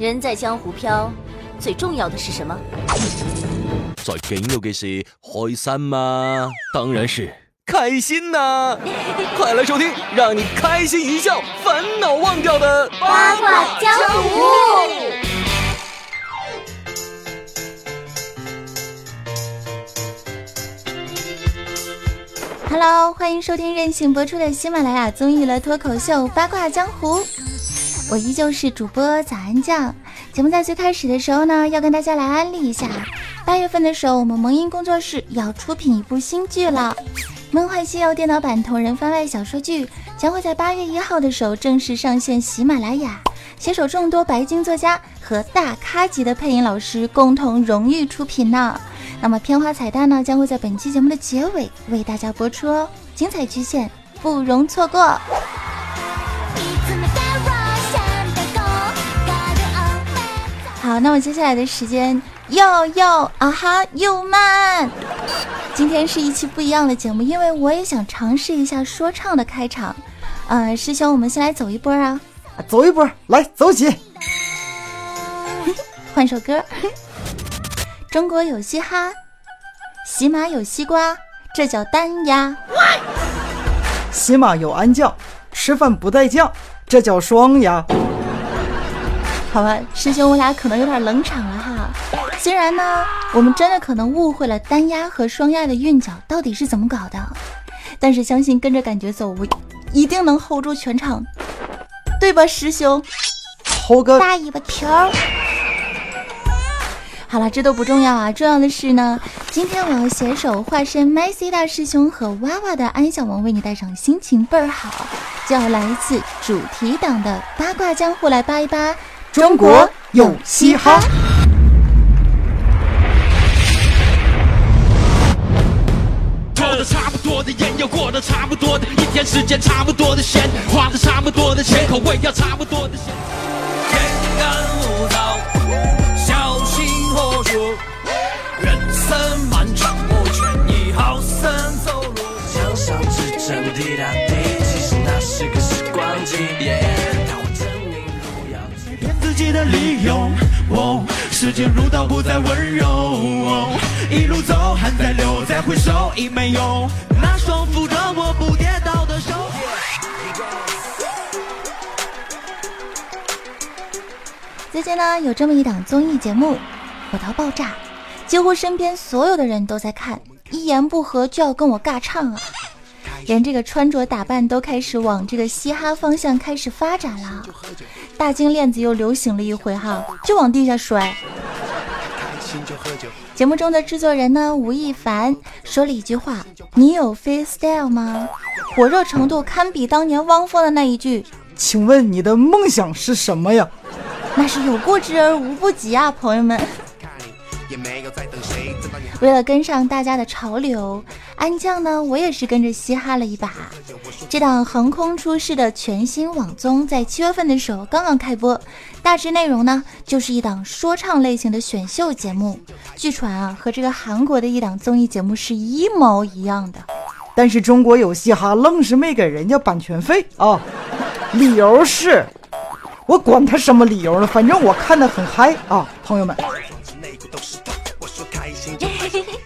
人在江湖飘，最重要的是什么？最紧要嘅是开心吗？当然是开心呐！快来收听，让你开心一笑，烦恼忘掉的八卦江湖。Hello，欢迎收听任性播出的喜马拉雅综艺乐脱口秀《八卦江湖》，我依旧是主播早安酱。节目在最开始的时候呢，要跟大家来安利一下。八月份的时候，我们萌音工作室要出品一部新剧了，《梦幻西游》电脑版同人番外小说剧将会在八月一号的时候正式上线喜马拉雅，携手众多白金作家和大咖级的配音老师共同荣誉出品呢。那么片花彩蛋呢，将会在本期节目的结尾为大家播出哦，精彩巨献，不容错过。好，那么接下来的时间，又又啊哈又慢。今天是一期不一样的节目，因为我也想尝试一下说唱的开场。呃，师兄，我们先来走一波啊！走一波，来走起！换首歌。中国有嘻哈，喜马有西瓜，这叫单压。喜马有安酱，吃饭不带酱，这叫双压。好吧，师兄，我俩可能有点冷场了哈。虽然呢，我们真的可能误会了单压和双压的韵脚到底是怎么搞的，但是相信跟着感觉走，我一定能 hold 住全场，对吧，师兄？hold 个大尾巴条。好了，这都不重要啊，重要的是呢，今天我要携手化身 m a c 大师兄和娃娃的安小王，为你带上心情倍儿好，就要来一次主题党的八卦江湖来扒一扒。中国有嘻哈，抽的差不多的烟，要过的差不多的一天，时间差不多的闲，花的差不多的钱，口味要差不多的咸。的理由，时间如刀不再温柔，一路走，汗在流，再回首已没有那双扶着我不跌倒的手。最近呢，有这么一档综艺节目，火到爆炸，几乎身边所有的人都在看，一言不合就要跟我尬唱啊。连这个穿着打扮都开始往这个嘻哈方向开始发展了，大金链子又流行了一回哈，就往地下摔。节目中的制作人呢，吴亦凡说了一句话：“你有 freestyle 吗？”火热程度堪比当年汪峰的那一句：“请问你的梦想是什么呀？”那是有过之而无不及啊，朋友们。为了跟上大家的潮流，安酱呢，我也是跟着嘻哈了一把。这档横空出世的全新网综，在七月份的时候刚刚开播，大致内容呢，就是一档说唱类型的选秀节目。据传啊，和这个韩国的一档综艺节目是一毛一样的。但是中国有嘻哈愣是没给人家版权费啊，理由是，我管他什么理由呢，反正我看的很嗨啊，朋友们。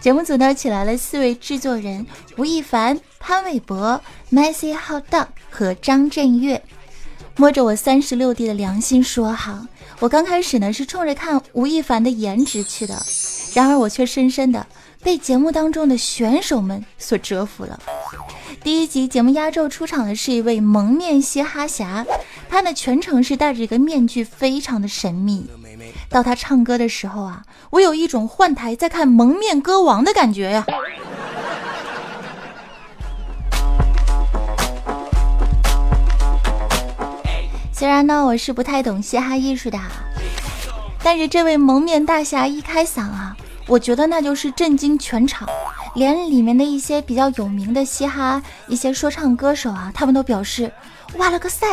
节目组呢，请来了四位制作人：吴亦凡、潘玮柏、Macy Hot Dog 和张震岳。摸着我三十六弟的良心说哈，我刚开始呢是冲着看吴亦凡的颜值去的，然而我却深深的被节目当中的选手们所折服了。第一集节目压轴出场的是一位蒙面嘻哈侠，他呢全程是戴着一个面具，非常的神秘。到他唱歌的时候啊，我有一种换台在看《蒙面歌王》的感觉呀。虽然呢，我是不太懂嘻哈艺术的，但是这位蒙面大侠一开嗓啊，我觉得那就是震惊全场，连里面的一些比较有名的嘻哈一些说唱歌手啊，他们都表示哇了个塞，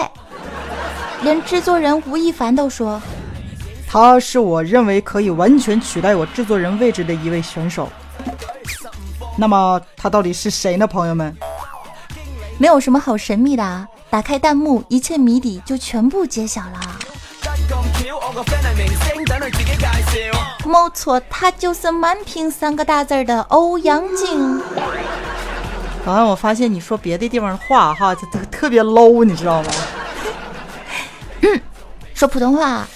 连制作人吴亦凡都说。他是我认为可以完全取代我制作人位置的一位选手。那么他到底是谁呢？朋友们，没有什么好神秘的啊，打开弹幕，一切谜底就全部揭晓了。没错，他就是满屏三个大字的欧阳靖。好像我发现你说别的地方的话哈，就特特别 low，你知道吗？说普通话，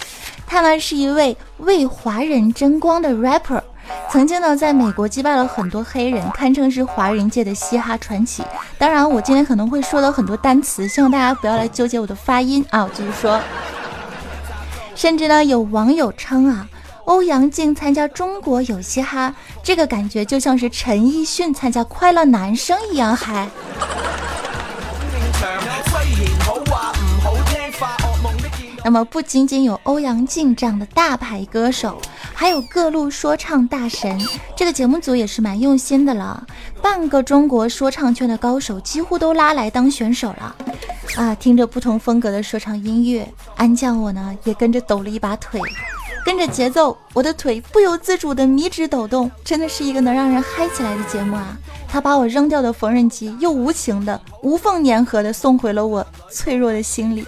他呢是一位为华人争光的 rapper，曾经呢在美国击败了很多黑人，堪称是华人界的嘻哈传奇。当然，我今天可能会说到很多单词，希望大家不要来纠结我的发音啊。我继续说，甚至呢有网友称啊，欧阳靖参加中国有嘻哈，这个感觉就像是陈奕迅参加快乐男声一样嗨。那么不仅仅有欧阳靖这样的大牌歌手，还有各路说唱大神。这个节目组也是蛮用心的了，半个中国说唱圈的高手几乎都拉来当选手了。啊，听着不同风格的说唱音乐，安酱我呢也跟着抖了一把腿，跟着节奏，我的腿不由自主的迷之抖动，真的是一个能让人嗨起来的节目啊！他把我扔掉的缝纫机又无情的、无缝粘合的送回了我脆弱的心里。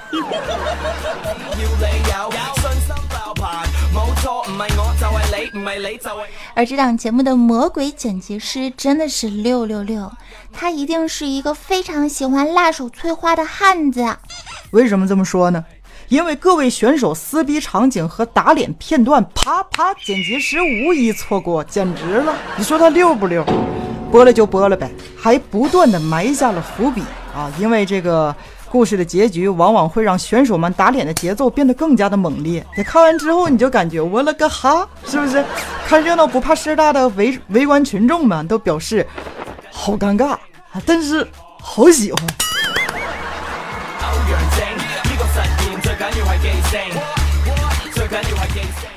而这档节目的魔鬼剪辑师真的是六六六，他一定是一个非常喜欢辣手摧花的汉子。为什么这么说呢？因为各位选手撕逼场景和打脸片段，啪啪，剪辑师无一错过，简直了！你说他溜不溜？播了就播了呗，还不断的埋下了伏笔啊！因为这个。故事的结局往往会让选手们打脸的节奏变得更加的猛烈。你看完之后，你就感觉我了个哈，是不是？看热闹不怕事大的围围观群众们都表示好尴尬，但是好喜欢。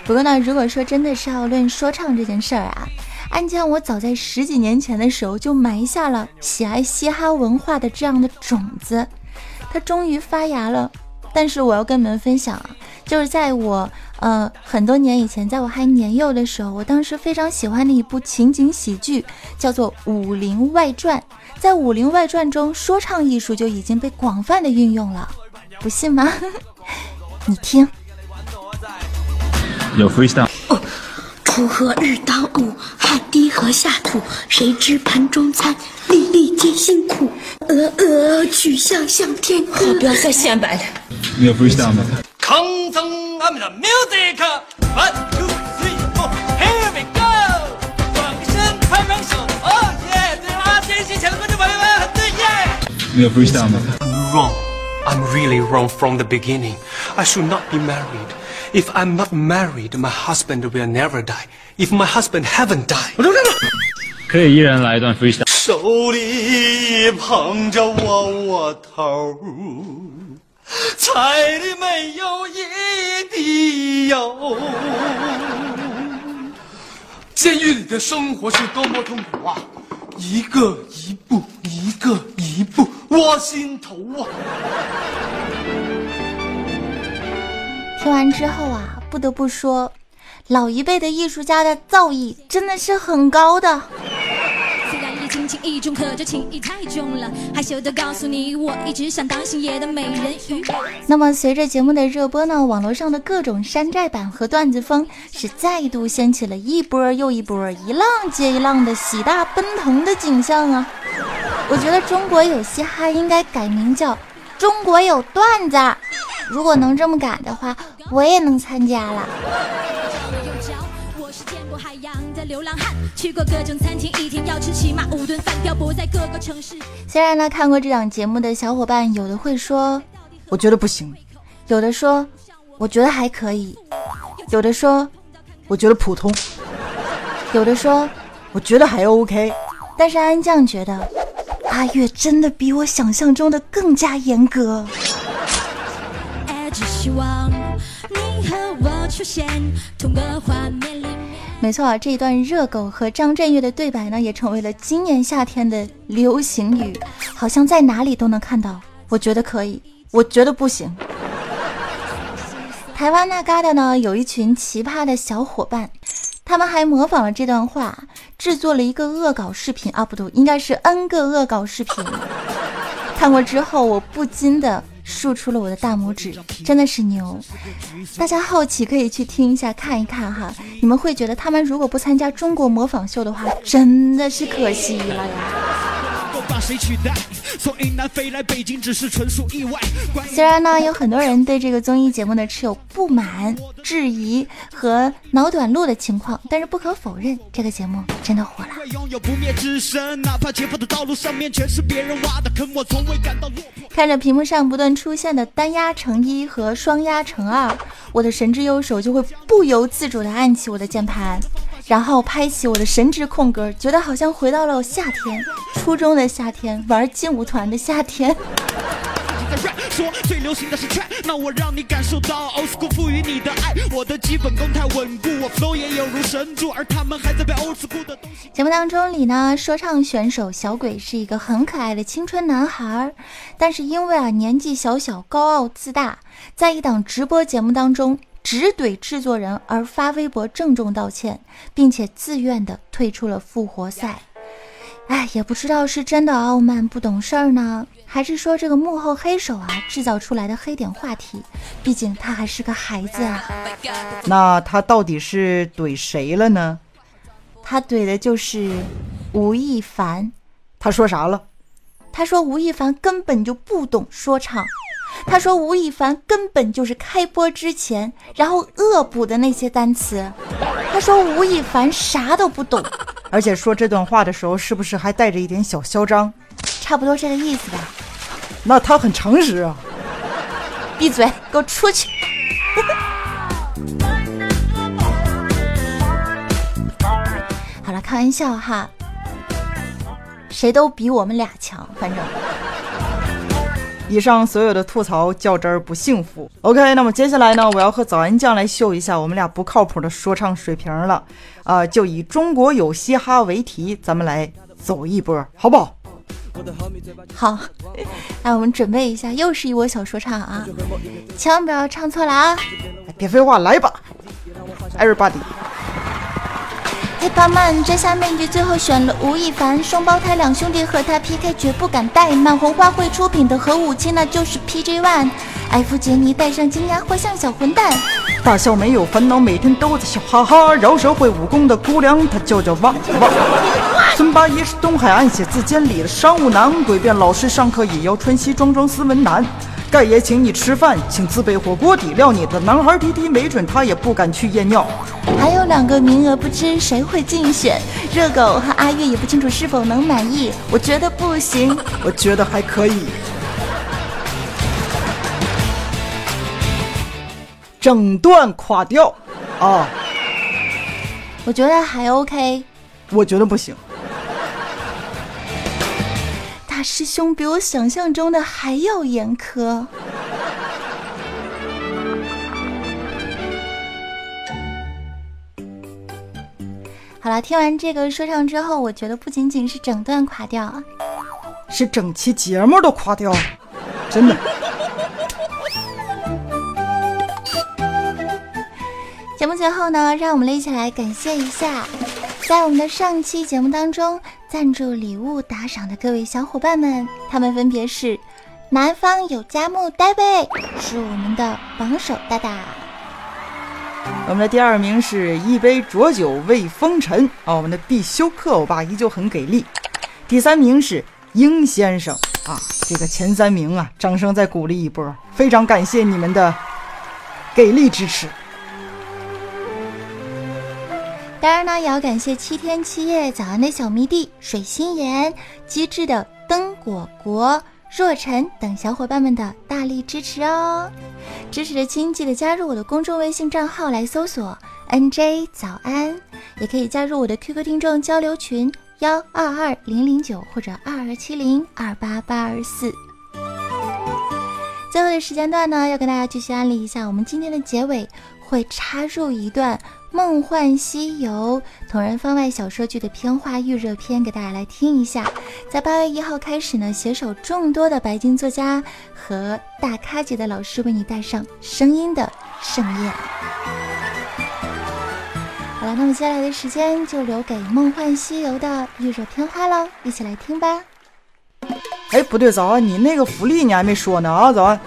不过呢，如果说真的是要论说唱这件事儿啊，安江我早在十几年前的时候就埋下了喜爱嘻哈文化的这样的种子。它终于发芽了，但是我要跟你们分享啊，就是在我呃很多年以前，在我还年幼的时候，我当时非常喜欢的一部情景喜剧，叫做《武林外传》。在《武林外传》中，说唱艺术就已经被广泛的运用了，不信吗？你听。有 freestyle。锄禾日当午，汗滴禾下土。谁知盘中餐，粒粒皆辛苦。鹅鹅曲项向天歌。不要再显摆了。你有 freestyle 吗？空中 I'm the music. One two three four, here we go. 转个身，拍拍手，Oh yeah！对啊，电视前的观众朋友们，很对耶。你有 freestyle 吗？Wrong. I'm really wrong from the beginning. I should not be married. If I'm not married, my husband will never die. If my husband haven't died，可以一人来一段 freestyle。手里捧着窝窝头，菜里没有一滴油。监狱里的生活是多么痛苦啊！一个一步，一个一步，我心头啊！听完之后啊，不得不说，老一辈的艺术家的造诣真的是很高的。情意重，可这情意太重了，害羞的告诉你，我一直想当星爷的美人鱼那么随着节目的热播呢，网络上的各种山寨版和段子风是再度掀起了一波又一波、一浪接一浪的喜大奔腾的景象啊！我觉得中国有嘻哈应该改名叫中国有段子。如果能这么改的话，我也能参加了。虽然呢，看过这档节目的小伙伴，有的会说我觉得不行，有的说我觉得还可以，有的说我觉得普通，有的说我觉得还 OK。但是安酱觉得阿月真的比我想象中的更加严格。没错啊，这一段热狗和张震岳的对白呢，也成为了今年夏天的流行语，好像在哪里都能看到。我觉得可以，我觉得不行。台湾那旮瘩呢，有一群奇葩的小伙伴，他们还模仿了这段话，制作了一个恶搞视频啊，不对，应该是 N 个恶搞视频。看过之后，我不禁的。竖出了我的大拇指，真的是牛！大家好奇可以去听一下看一看哈，你们会觉得他们如果不参加中国模仿秀的话，真的是可惜了呀。虽然呢，有很多人对这个综艺节目呢持有不满、质疑和脑短路的情况，但是不可否认，这个节目真的火了。看着屏幕上不断出现的单压乘一和双压乘二，我的神之右手就会不由自主地按起我的键盘。然后拍起我的神之空格，觉得好像回到了夏天，初中的夏天，玩劲舞团的夏天。说最流行的是 trap，那我让你感受到 old school 赋予你的爱。我的基本功太稳固，我 flow 也有如神助，而他们还在被 old school 的东西。节目当中里呢，说唱选手小鬼是一个很可爱的青春男孩，但是因为啊年纪小小，高傲自大，在一档直播节目当中。只怼制作人而发微博郑重道歉，并且自愿的退出了复活赛。哎，也不知道是真的傲慢不懂事儿呢，还是说这个幕后黑手啊制造出来的黑点话题？毕竟他还是个孩子啊。那他到底是怼谁了呢？他怼的就是吴亦凡。他说啥了？他说吴亦凡根本就不懂说唱。他说吴亦凡根本就是开播之前，然后恶补的那些单词。他说吴亦凡啥都不懂，而且说这段话的时候是不是还带着一点小嚣张？差不多这个意思吧。那他很诚实啊。闭嘴，给我出去。好了，开玩笑哈。谁都比我们俩强，反正。以上所有的吐槽较真儿不幸福。OK，那么接下来呢，我要和早安酱来秀一下我们俩不靠谱的说唱水平了。啊，就以中国有嘻哈为题，咱们来走一波，好不好？好，那我们准备一下，又是一波小说唱啊，千万不要唱错了啊！别废话，来吧，Everybody。Hiphop man，这下面局最后选了吴亦凡，双胞胎两兄弟和他 PK 绝不敢带。满红花会出品的核武器那就是 PJ One，艾弗杰尼戴上金牙活像小混蛋。大笑没有烦恼，每天都在笑哈哈。饶舌会武功的姑娘，她叫叫哇哇。孙八爷是东海岸写字间里的商务男，诡辩老师上课也要穿西装装斯文男。盖爷请你吃饭，请自备火锅底料。你的男孩滴滴，没准他也不敢去验尿。还有两个名额，不知谁会竞选。热狗和阿月也不清楚是否能满意。我觉得不行，我觉得还可以。整段垮掉啊！我觉得还 OK。我觉得不行。大师兄比我想象中的还要严苛。好了，听完这个说唱之后，我觉得不仅仅是整段垮掉，是整期节目都垮掉，真的。节目最后呢，让我们一起来感谢一下，在我们的上期节目当中。赞助礼物打赏的各位小伙伴们，他们分别是：南方有佳木 David，是我们的榜首大大；我们的第二名是一杯浊酒慰风尘啊，我们的必修课欧巴依旧很给力；第三名是英先生啊，这个前三名啊，掌声再鼓励一波，非常感谢你们的给力支持。当然呢，也要感谢七天七夜早安的小迷弟、水心妍、机智的灯果果、若晨等小伙伴们的大力支持哦！支持的亲记得加入我的公众微信账号来搜索 “nj 早安”，也可以加入我的 QQ 听众交流群幺二二零零九或者二二七零二八八二四。最后的时间段呢，要跟大家继续安利一下，我们今天的结尾会插入一段。《梦幻西游》同人番外小说剧的片花预热片，给大家来听一下。在八月一号开始呢，携手众多的白金作家和大咖级的老师，为你带上声音的盛宴。好了，那么接下来的时间就留给《梦幻西游》的预热片花喽，一起来听吧。哎，不对，早安，你那个福利你还没说呢啊，早安。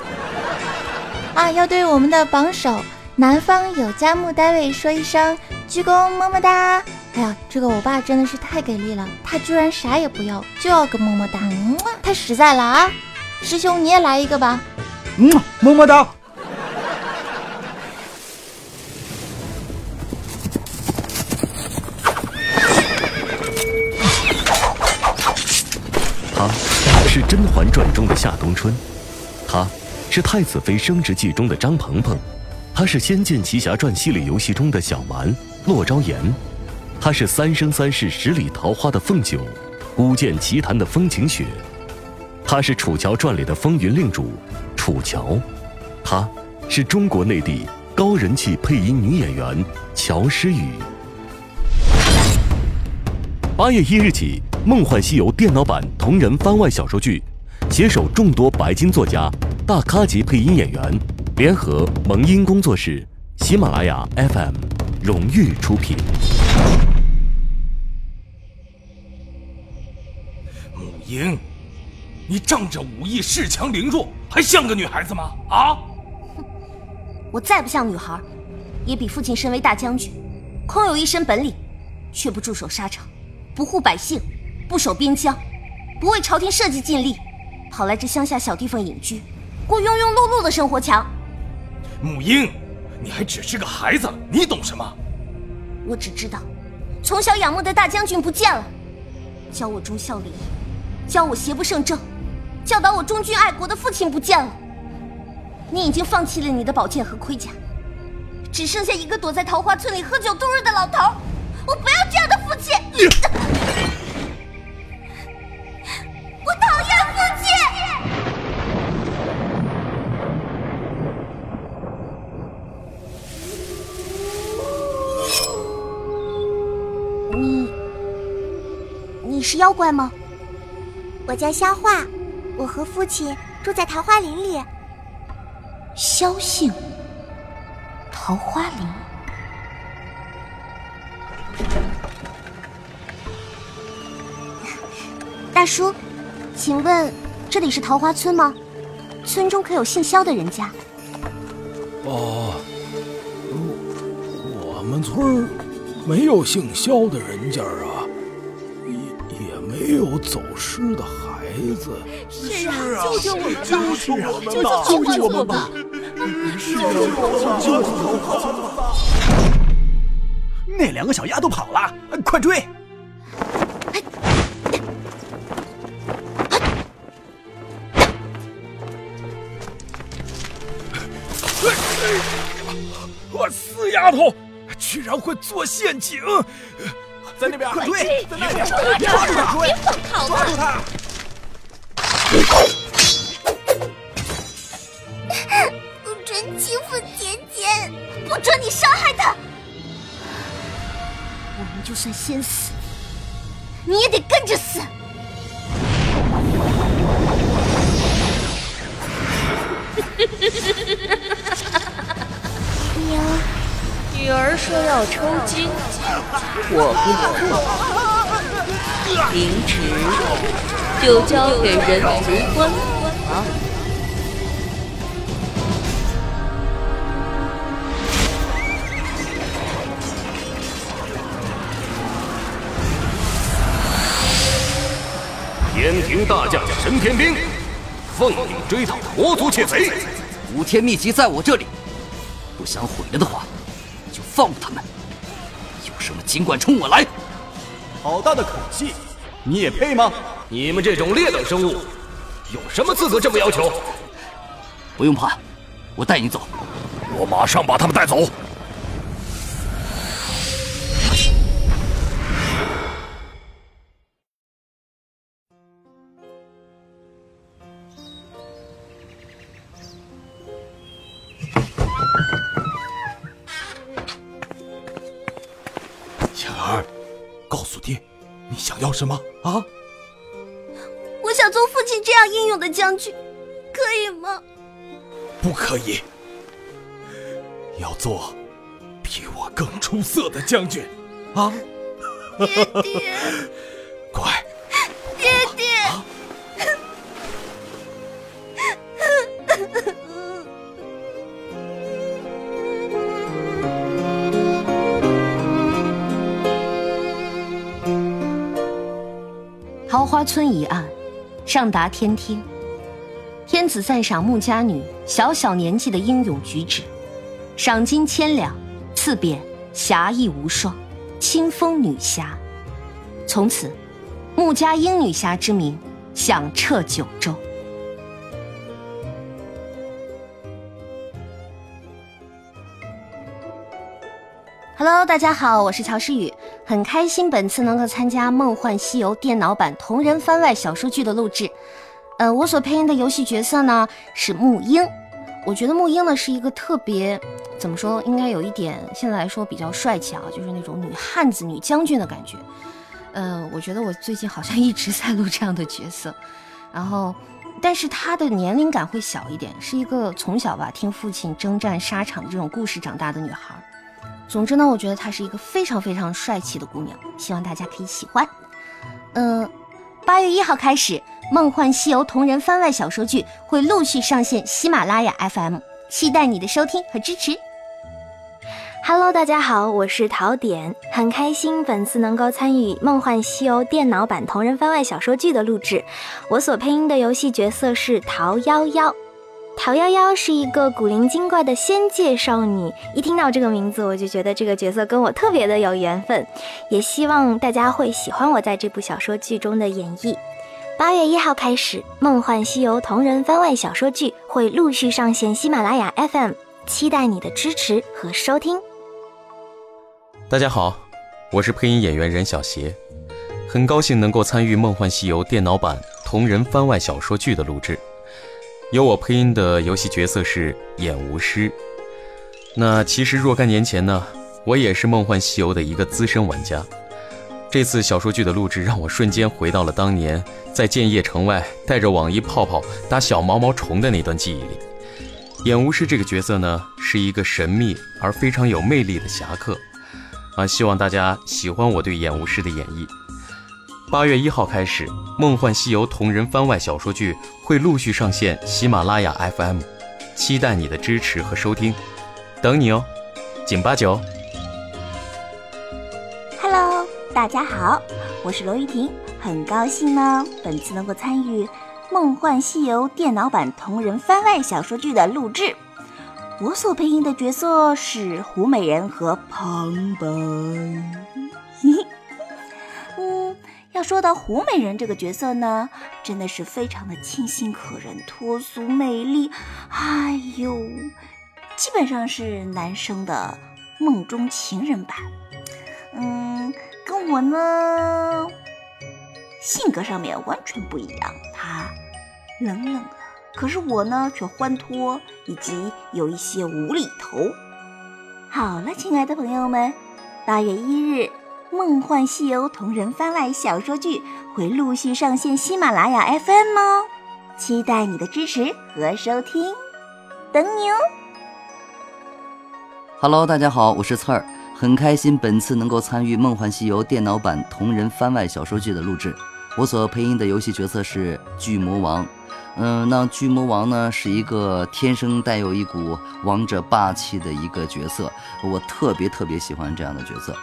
啊，要对我们的榜首南方有佳木单位说一声鞠躬么么哒。哎呀，这个我爸真的是太给力了，他居然啥也不要，就要个么么哒，嗯，太实在了啊！师兄你也来一个吧，嗯，么么哒。他是《甄嬛传》中的夏冬春，他是《太子妃升职记》中的张鹏鹏，他是《仙剑奇侠传》系列游戏中的小蛮骆昭言，他是《三生三世十里桃花》的凤九，《古剑奇谭》的风晴雪，他是《楚乔传》里的风云令主楚乔，他是中国内地高人气配音女演员乔诗雨。八月一日起，《梦幻西游》电脑版同人番外小说剧，携手众多白金作家、大咖级配音演员，联合萌音工作室、喜马拉雅 FM 荣誉出品。母婴，你仗着武艺恃强凌弱，还像个女孩子吗？啊！我再不像女孩，也比父亲身为大将军，空有一身本领，却不驻守沙场。不护百姓，不守边疆，不为朝廷社稷尽力，跑来这乡下小地方隐居，过庸庸碌碌的生活强。母婴，你还只是个孩子，你懂什么？我只知道，从小仰慕的大将军不见了，教我忠孝礼义，教我邪不胜正，教导我忠君爱国的父亲不见了。你已经放弃了你的宝剑和盔甲，只剩下一个躲在桃花村里喝酒度日的老头。我不要这样的父亲！怪吗？我叫萧化，我和父亲住在桃花林里。萧姓，桃花林。大叔，请问这里是桃花村吗？村中可有姓萧的人家？哦，我们村没有姓萧的人家啊，没有走失的孩子。是啊，救救我们！吧救！救救我们吧！救救我们！救救我们吧！那两个小丫头跑了，快追！我死丫头，居然会做陷阱！在那边，快追！在那边，抓住他！别放跑抓住他！不准欺负姐姐！不准你伤害她！我们就算先死，你也得跟着死！娘，女儿说要抽筋，我不管，平时就交给人族官。天庭大将神天兵，奉命追讨魔族窃贼。五天秘籍在我这里，不想毁了的话，放了他们。有什么尽管冲我来！好大的口气，你也配吗？你们这种劣等生物，有什么资格这么要求？不用怕，我带你走。我马上把他们带走。告诉爹，你想要什么啊？我想做父亲这样英勇的将军，可以吗？不可以，要做比我更出色的将军，啊！爹爹，乖，花村一案，上达天听。天子赞赏穆家女小小年纪的英勇举止，赏金千两，赐匾“侠义无双，清风女侠”。从此，穆家英女侠之名响彻九州。Hello，大家好，我是乔诗雨，很开心本次能够参加《梦幻西游》电脑版同人番外小说剧的录制。呃，我所配音的游戏角色呢是木英，我觉得木英呢是一个特别，怎么说，应该有一点现在来说比较帅气啊，就是那种女汉子、女将军的感觉。呃，我觉得我最近好像一直在录这样的角色，然后，但是她的年龄感会小一点，是一个从小吧听父亲征战沙场的这种故事长大的女孩。总之呢，我觉得她是一个非常非常帅气的姑娘，希望大家可以喜欢。嗯，八月一号开始，《梦幻西游》同人番外小说剧会陆续上线喜马拉雅 FM，期待你的收听和支持。Hello，大家好，我是陶点，很开心本次能够参与《梦幻西游》电脑版同人番外小说剧的录制。我所配音的游戏角色是桃夭夭。桃夭夭是一个古灵精怪的仙界少女，一听到这个名字，我就觉得这个角色跟我特别的有缘分，也希望大家会喜欢我在这部小说剧中的演绎。八月一号开始，《梦幻西游》同人番外小说剧会陆续上线喜马拉雅 FM，期待你的支持和收听。大家好，我是配音演员任小邪，很高兴能够参与《梦幻西游》电脑版同人番外小说剧的录制。由我配音的游戏角色是演无师。那其实若干年前呢，我也是《梦幻西游》的一个资深玩家。这次小说剧的录制让我瞬间回到了当年在建业城外带着网易泡泡打小毛毛虫的那段记忆里。演无师这个角色呢，是一个神秘而非常有魅力的侠客。啊，希望大家喜欢我对演无师的演绎。八月一号开始，《梦幻西游》同人番外小说剧会陆续上线喜马拉雅 FM，期待你的支持和收听，等你哦，紧八九。Hello，大家好，我是罗玉婷，很高兴呢，本次能够参与《梦幻西游》电脑版同人番外小说剧的录制。我所配音的角色是胡美人和旁白。要说到胡美人这个角色呢，真的是非常的清新可人、脱俗美丽，哎呦，基本上是男生的梦中情人版。嗯，跟我呢性格上面完全不一样，他冷冷的。可是我呢，却欢脱，以及有一些无厘头。好了，亲爱的朋友们，八月一日，《梦幻西游》同人番外小说剧会陆续上线喜马拉雅 FM 哦，期待你的支持和收听，等你哦。Hello，大家好，我是刺儿，很开心本次能够参与《梦幻西游》电脑版同人番外小说剧的录制。我所配音的游戏角色是巨魔王。嗯，那巨魔王呢是一个天生带有一股王者霸气的一个角色，我特别特别喜欢这样的角色。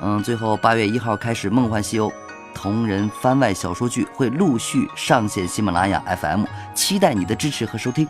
嗯，最后八月一号开始，《梦幻西游》同人番外小说剧会陆续上线喜马拉雅 FM，期待你的支持和收听。